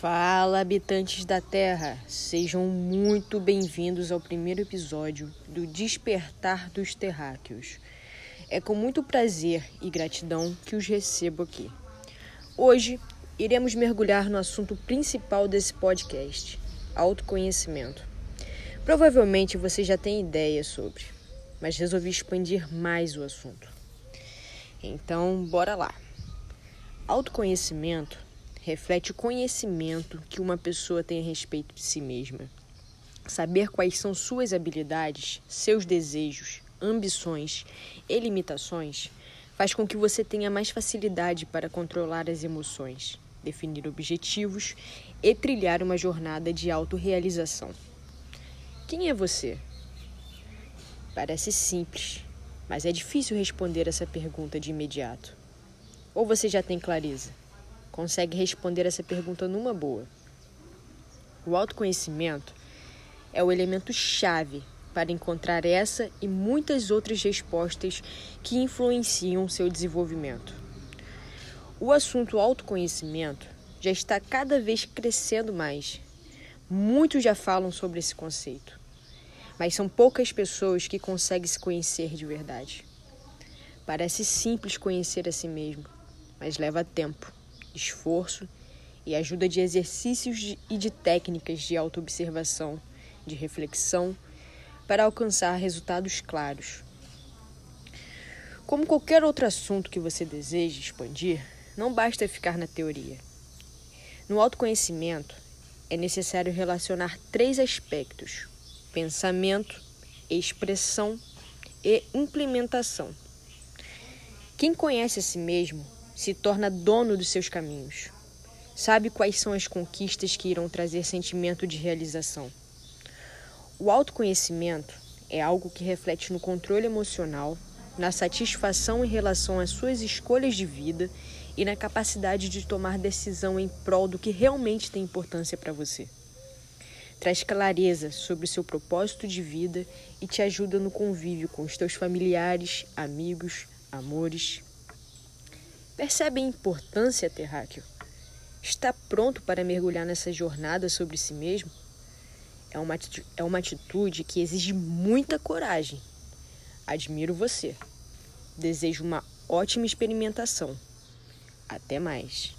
Fala, habitantes da Terra! Sejam muito bem-vindos ao primeiro episódio do Despertar dos Terráqueos. É com muito prazer e gratidão que os recebo aqui. Hoje iremos mergulhar no assunto principal desse podcast: autoconhecimento. Provavelmente você já tem ideia sobre, mas resolvi expandir mais o assunto. Então, bora lá! Autoconhecimento reflete o conhecimento que uma pessoa tem a respeito de si mesma. Saber quais são suas habilidades, seus desejos, ambições e limitações faz com que você tenha mais facilidade para controlar as emoções, definir objetivos e trilhar uma jornada de autorrealização. Quem é você? Parece simples, mas é difícil responder essa pergunta de imediato. Ou você já tem clareza? Consegue responder essa pergunta numa boa. O autoconhecimento é o elemento chave para encontrar essa e muitas outras respostas que influenciam seu desenvolvimento. O assunto autoconhecimento já está cada vez crescendo mais. Muitos já falam sobre esse conceito, mas são poucas pessoas que conseguem se conhecer de verdade. Parece simples conhecer a si mesmo, mas leva tempo esforço e ajuda de exercícios de, e de técnicas de autoobservação, de reflexão, para alcançar resultados claros. Como qualquer outro assunto que você deseje expandir, não basta ficar na teoria. No autoconhecimento, é necessário relacionar três aspectos: pensamento, expressão e implementação. Quem conhece a si mesmo se torna dono dos seus caminhos. Sabe quais são as conquistas que irão trazer sentimento de realização. O autoconhecimento é algo que reflete no controle emocional, na satisfação em relação às suas escolhas de vida e na capacidade de tomar decisão em prol do que realmente tem importância para você. Traz clareza sobre o seu propósito de vida e te ajuda no convívio com os teus familiares, amigos, amores, Percebe a importância, terráqueo? Está pronto para mergulhar nessa jornada sobre si mesmo? É uma, é uma atitude que exige muita coragem. Admiro você. Desejo uma ótima experimentação. Até mais.